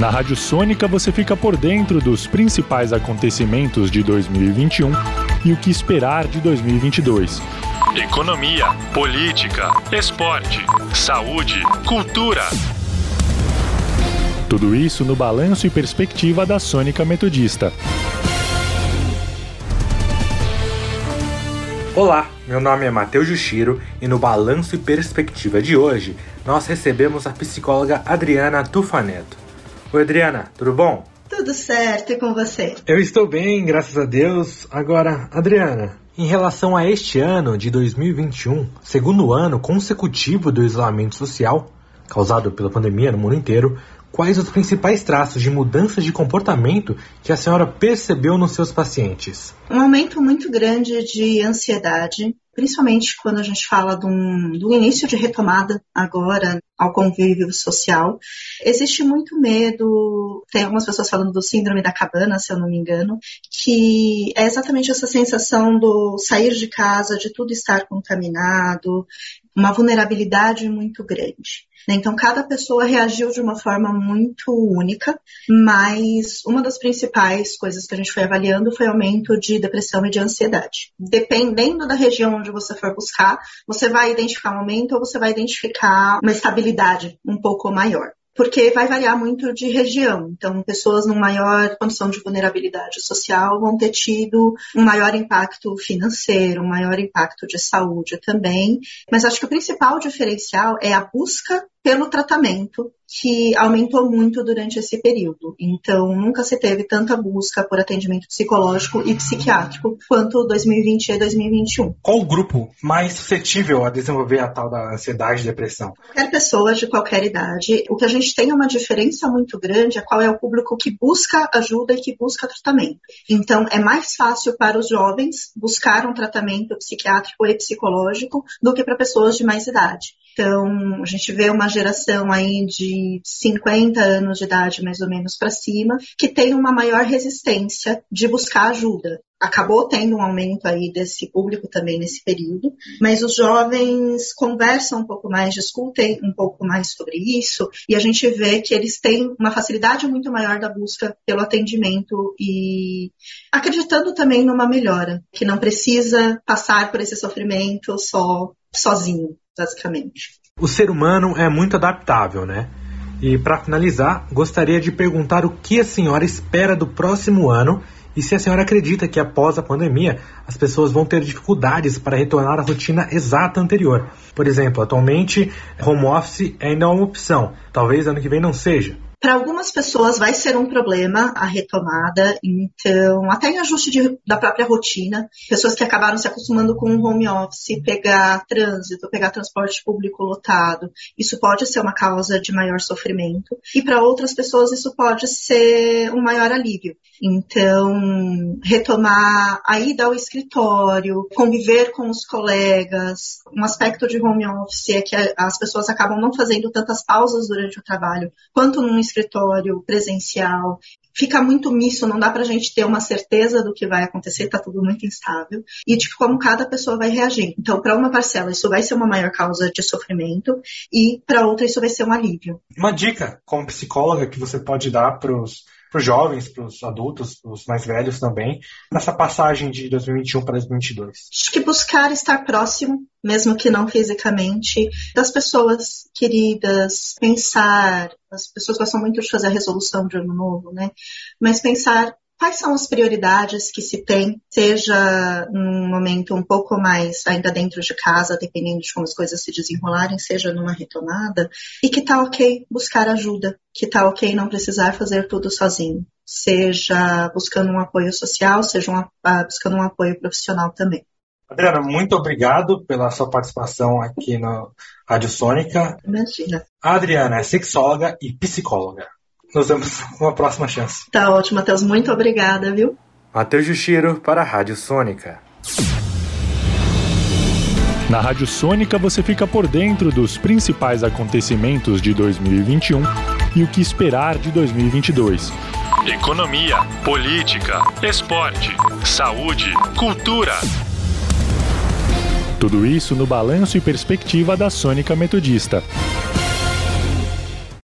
Na Rádio Sônica você fica por dentro dos principais acontecimentos de 2021 e o que esperar de 2022. Economia, política, esporte, saúde, cultura. Tudo isso no balanço e perspectiva da Sônica Metodista. Olá, meu nome é Matheus Jushiro e no Balanço e Perspectiva de hoje nós recebemos a psicóloga Adriana Tufaneto. Oi, Adriana, tudo bom? Tudo certo, e com você? Eu estou bem, graças a Deus. Agora, Adriana, em relação a este ano de 2021, segundo ano consecutivo do isolamento social, causado pela pandemia no mundo inteiro, quais os principais traços de mudança de comportamento que a senhora percebeu nos seus pacientes? Um aumento muito grande de ansiedade, principalmente quando a gente fala do, do início de retomada agora ao convívio social. Existe muito medo, tem algumas pessoas falando do síndrome da cabana, se eu não me engano, que é exatamente essa sensação do sair de casa, de tudo estar contaminado, uma vulnerabilidade muito grande. Né? Então, cada pessoa reagiu de uma forma muito única, mas uma das principais coisas que a gente foi avaliando foi aumento de depressão e de ansiedade. Dependendo da região onde você for buscar, você vai identificar um aumento ou você vai identificar uma estabilidade um pouco maior porque vai variar muito de região. Então, pessoas numa maior condição de vulnerabilidade social vão ter tido um maior impacto financeiro, um maior impacto de saúde também. Mas acho que o principal diferencial é a busca pelo tratamento que aumentou muito durante esse período. Então, nunca se teve tanta busca por atendimento psicológico e psiquiátrico quanto 2020 e 2021. Qual o grupo mais suscetível a desenvolver a tal da ansiedade e depressão? Qualquer pessoa de qualquer idade. O que a gente tem uma diferença muito grande é qual é o público que busca ajuda e que busca tratamento. Então, é mais fácil para os jovens buscar um tratamento psiquiátrico e psicológico do que para pessoas de mais idade. Então, a gente vê uma geração aí de 50 anos de idade, mais ou menos, para cima, que tem uma maior resistência de buscar ajuda. Acabou tendo um aumento aí desse público também nesse período, mas os jovens conversam um pouco mais, discutem um pouco mais sobre isso, e a gente vê que eles têm uma facilidade muito maior da busca pelo atendimento e acreditando também numa melhora, que não precisa passar por esse sofrimento só sozinho basicamente. O ser humano é muito adaptável, né? E para finalizar, gostaria de perguntar o que a senhora espera do próximo ano e se a senhora acredita que após a pandemia as pessoas vão ter dificuldades para retornar à rotina exata anterior. Por exemplo, atualmente home office ainda é uma opção, talvez ano que vem não seja. Para algumas pessoas vai ser um problema a retomada, então, até em ajuste de, da própria rotina, pessoas que acabaram se acostumando com o home office, pegar trânsito, pegar transporte público lotado, isso pode ser uma causa de maior sofrimento, e para outras pessoas isso pode ser um maior alívio. Então, retomar a ida ao escritório, conviver com os colegas, um aspecto de home office é que as pessoas acabam não fazendo tantas pausas durante o trabalho, quanto num escritório presencial, fica muito misto, não dá para a gente ter uma certeza do que vai acontecer, está tudo muito instável, e de como cada pessoa vai reagir. Então, para uma parcela, isso vai ser uma maior causa de sofrimento, e para outra, isso vai ser um alívio. Uma dica como psicóloga que você pode dar para os para os jovens, para os adultos, para os mais velhos também, nessa passagem de 2021 para 2022? Acho que buscar estar próximo, mesmo que não fisicamente, das pessoas queridas, pensar. As pessoas gostam muito de fazer a resolução de ano novo, né? Mas pensar quais são as prioridades que se tem, seja num momento um pouco mais ainda dentro de casa, dependendo de como as coisas se desenrolarem, seja numa retomada, e que tá ok buscar ajuda, que tá ok não precisar fazer tudo sozinho, seja buscando um apoio social, seja um, uh, buscando um apoio profissional também. Adriana, muito obrigado pela sua participação aqui na Rádio Sônica. Imagina. A Adriana é sexóloga e psicóloga nos vemos uma próxima chance. Tá ótimo, Matheus. Muito obrigada, viu? Matheus Juxiro para a Rádio Sônica. Na Rádio Sônica você fica por dentro dos principais acontecimentos de 2021 e o que esperar de 2022. Economia, política, esporte, saúde, cultura. Tudo isso no balanço e perspectiva da Sônica Metodista.